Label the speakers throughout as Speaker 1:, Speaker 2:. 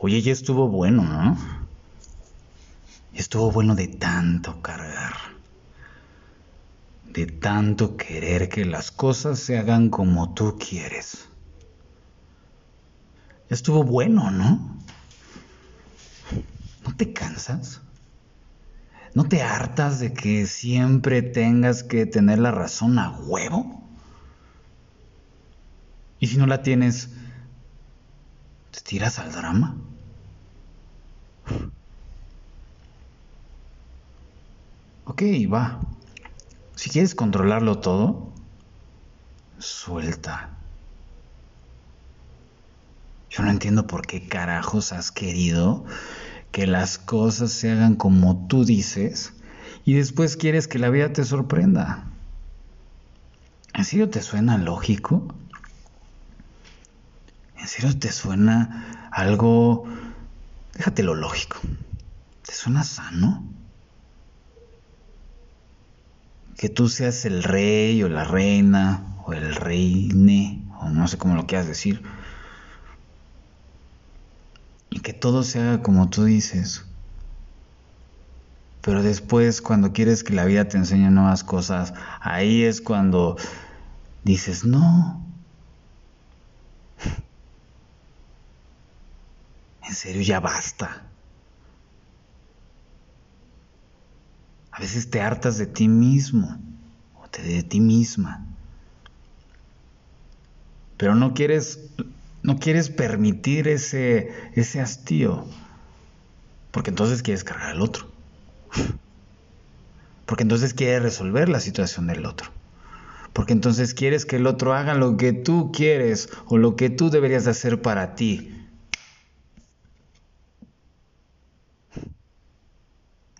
Speaker 1: Oye, ya estuvo bueno, ¿no? Estuvo bueno de tanto cargar. De tanto querer que las cosas se hagan como tú quieres. Estuvo bueno, ¿no? ¿No te cansas? ¿No te hartas de que siempre tengas que tener la razón a huevo? Y si no la tienes, ¿te tiras al drama? Ok, va. Si quieres controlarlo todo, suelta. Yo no entiendo por qué carajos has querido que las cosas se hagan como tú dices y después quieres que la vida te sorprenda. ¿En serio te suena lógico? ¿En serio te suena algo... Déjate lo lógico. ¿Te suena sano? Que tú seas el rey o la reina o el reine o no sé cómo lo quieras decir y que todo se haga como tú dices. Pero después, cuando quieres que la vida te enseñe nuevas cosas, ahí es cuando dices, no. En serio, ya basta. A veces te hartas de ti mismo o de ti misma. Pero no quieres no quieres permitir ese, ese hastío, porque entonces quieres cargar al otro. Porque entonces quieres resolver la situación del otro. Porque entonces quieres que el otro haga lo que tú quieres o lo que tú deberías hacer para ti.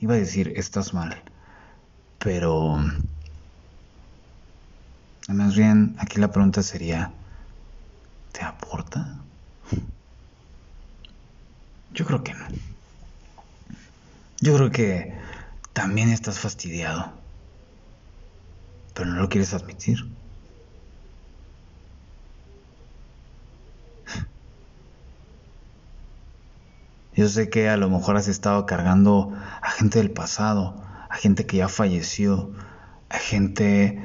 Speaker 1: Iba a decir, estás mal. Pero... Más bien, aquí la pregunta sería, te aporta? Yo creo que no. Yo creo que también estás fastidiado, pero no lo quieres admitir. Yo sé que a lo mejor has estado cargando a gente del pasado, a gente que ya falleció, a gente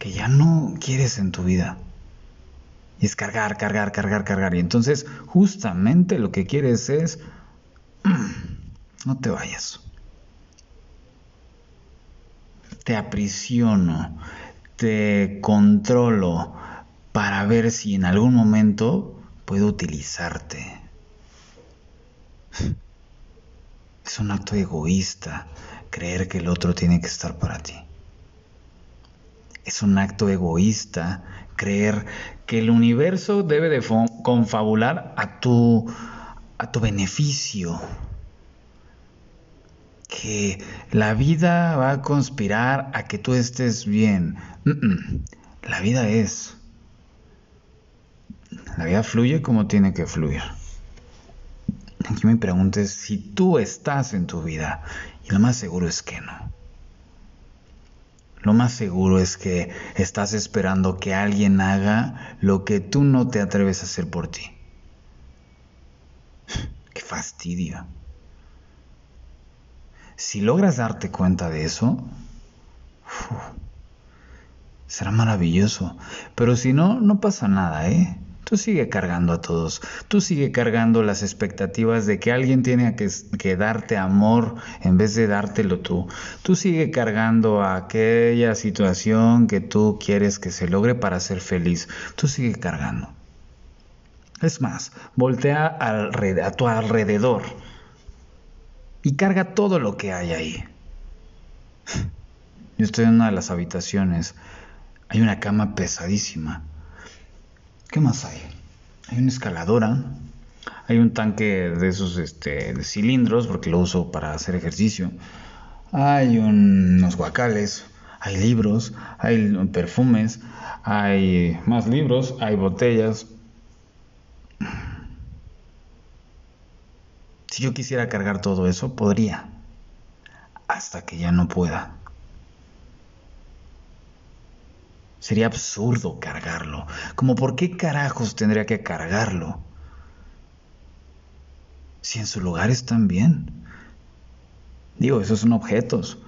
Speaker 1: que ya no quieres en tu vida. Y es cargar, cargar, cargar, cargar. Y entonces justamente lo que quieres es, no te vayas. Te aprisiono, te controlo para ver si en algún momento puedo utilizarte. Es un acto egoísta creer que el otro tiene que estar para ti. Es un acto egoísta creer que el universo debe de confabular a tu, beneficio. Que la vida va a conspirar a que tú estés bien. La vida es. La vida fluye como tiene que fluir. Aquí me preguntes si tú estás en tu vida. Y lo más seguro es que no. Lo más seguro es que estás esperando que alguien haga lo que tú no te atreves a hacer por ti. Qué fastidio. Si logras darte cuenta de eso, será maravilloso. Pero si no, no pasa nada, ¿eh? Tú sigue cargando a todos. Tú sigue cargando las expectativas de que alguien tiene que, darte amor en vez de dártelo tú. Tú sigue cargando aquella situación que tú quieres que se logre para ser feliz. Tú sigue cargando. Es más, voltea a tu alrededor y carga todo lo que hay ahí. Yo estoy en una de las habitaciones. Hay una cama pesadísima ¿Qué más hay? Hay una escaladora, hay un tanque de esos este, cilindros, porque lo uso para hacer ejercicio. Hay unos guacales, hay libros, hay perfumes, hay más libros, hay botellas. Si yo quisiera cargar todo eso, podría. Hasta que ya no pueda. Sería absurdo cargarlo. Como por qué carajos tendría que cargarlo. si en su lugar están bien. Digo, esos son objetos,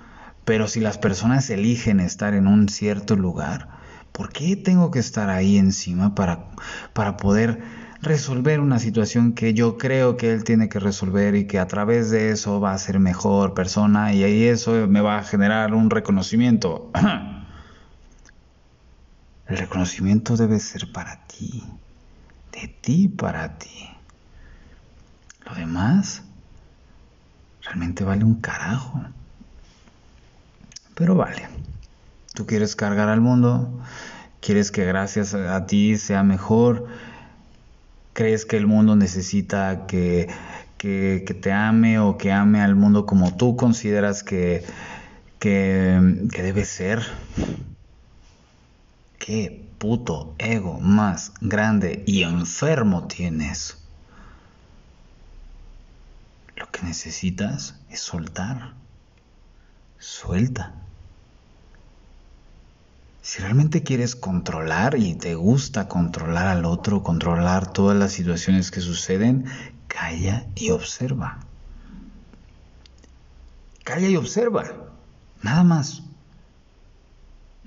Speaker 1: pero si las personas eligen estar en un cierto lugar, ¿por qué tengo que estar ahí encima para, para poder resolver una situación que yo creo que él tiene que resolver y que a través de eso va a ser mejor persona y ahí eso me va a generar un reconocimiento? El reconocimiento debe ser para ti, de ti para ti. Lo demás realmente vale un carajo. Pero vale. Tú quieres cargar al mundo, quieres que gracias a ti sea mejor, crees que el mundo necesita que, que, te ame o que ame al mundo como tú consideras que, que, que debe ser. ¿Qué puto ego más grande y enfermo tienes? Lo que necesitas es soltar. Suelta. Si realmente quieres controlar y te gusta controlar al otro, controlar todas las situaciones que suceden, calla y observa. Calla y observa. Nada más.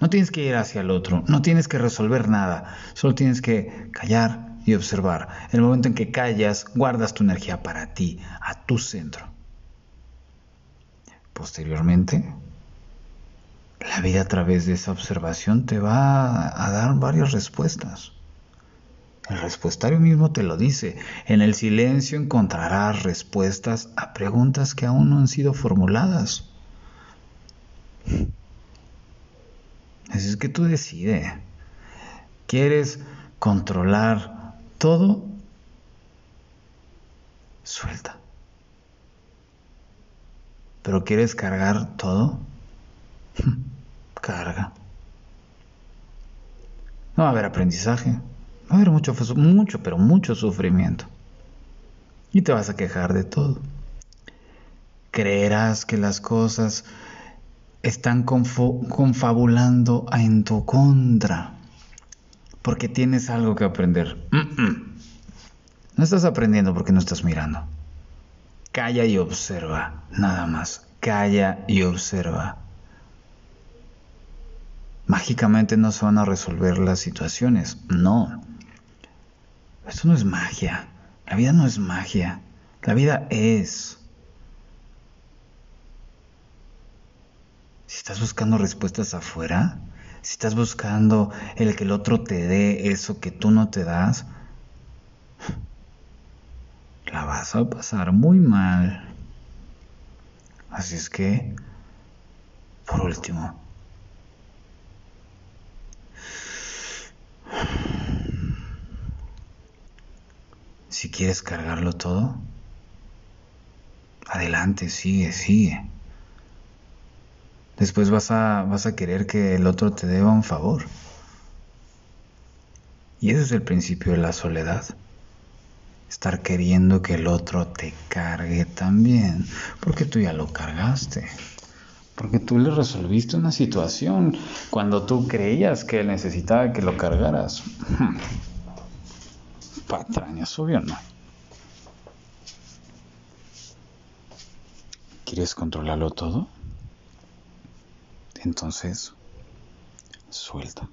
Speaker 1: No tienes que ir hacia el otro, no tienes que resolver nada, solo tienes que callar y observar. El momento en que callas, guardas tu energía para ti, a tu centro. Posteriormente, la vida a través de esa observación te va a dar varias respuestas. El respuestario mismo te lo dice. En el silencio encontrarás respuestas a preguntas que aún no han sido formuladas. Así es que tú decides. ¿Quieres controlar todo? Suelta. ¿Pero quieres cargar todo? Carga. No va a haber aprendizaje. Va a haber mucho, mucho, pero mucho sufrimiento. Y te vas a quejar de todo. Creerás que las cosas están confabulando en tu contra, porque tienes algo que aprender. No estás aprendiendo porque no estás mirando. Calla y observa, nada más. Calla y observa. Mágicamente no se van a resolver las situaciones, no. Esto no es magia. La vida no es magia. La vida es. Si estás buscando respuestas afuera, si estás buscando el que el otro te dé eso que tú no te das, la vas a pasar muy mal. Así es que, por último, si quieres cargarlo todo, adelante, sigue, sigue. Después vas a, vas a querer que el otro te deba un favor. Y ese es el principio de la soledad. Estar queriendo que el otro te cargue también, porque tú ya lo cargaste. Porque tú le resolviste una situación cuando tú creías que necesitaba que lo cargaras. Patrañas, obvio no. ¿Quieres controlarlo todo? Entonces, suelta.